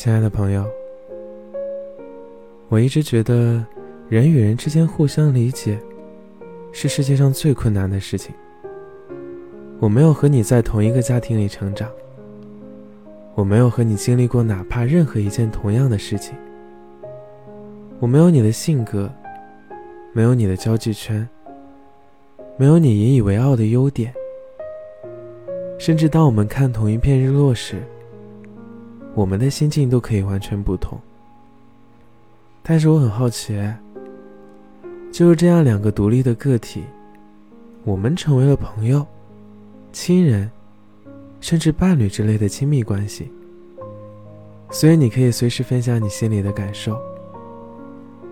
亲爱的朋友，我一直觉得人与人之间互相理解是世界上最困难的事情。我没有和你在同一个家庭里成长，我没有和你经历过哪怕任何一件同样的事情，我没有你的性格，没有你的交际圈，没有你引以为傲的优点，甚至当我们看同一片日落时。我们的心境都可以完全不同，但是我很好奇，就是这样两个独立的个体，我们成为了朋友、亲人，甚至伴侣之类的亲密关系。所以你可以随时分享你心里的感受，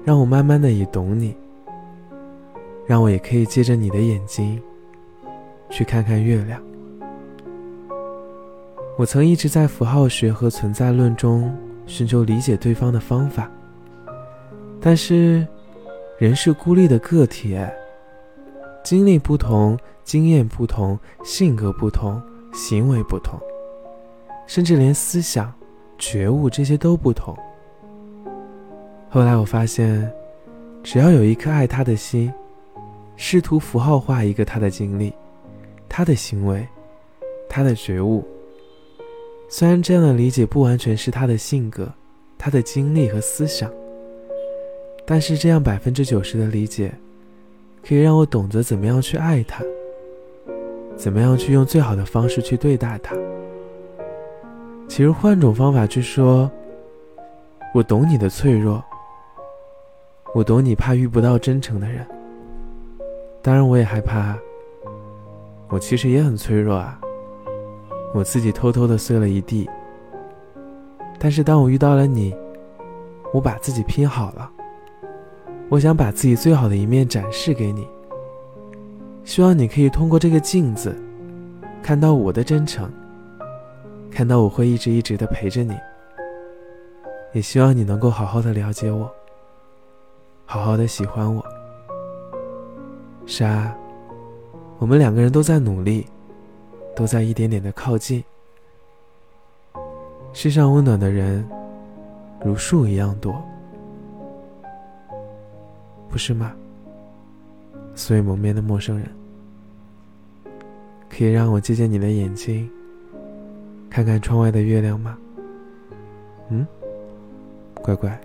让我慢慢的也懂你，让我也可以借着你的眼睛，去看看月亮。我曾一直在符号学和存在论中寻求理解对方的方法，但是，人是孤立的个体，经历不同，经验不同，性格不同，行为不同，甚至连思想、觉悟这些都不同。后来我发现，只要有一颗爱他的心，试图符号化一个他的经历、他的行为、他的觉悟。虽然这样的理解不完全是他的性格、他的经历和思想，但是这样百分之九十的理解，可以让我懂得怎么样去爱他，怎么样去用最好的方式去对待他。其实换种方法去说，我懂你的脆弱，我懂你怕遇不到真诚的人。当然，我也害怕，我其实也很脆弱啊。我自己偷偷的碎了一地，但是当我遇到了你，我把自己拼好了。我想把自己最好的一面展示给你，希望你可以通过这个镜子，看到我的真诚，看到我会一直一直的陪着你。也希望你能够好好的了解我，好好的喜欢我。是啊，我们两个人都在努力。都在一点点的靠近。世上温暖的人，如树一样多，不是吗？所以蒙面的陌生人，可以让我借借你的眼睛，看看窗外的月亮吗？嗯，乖乖。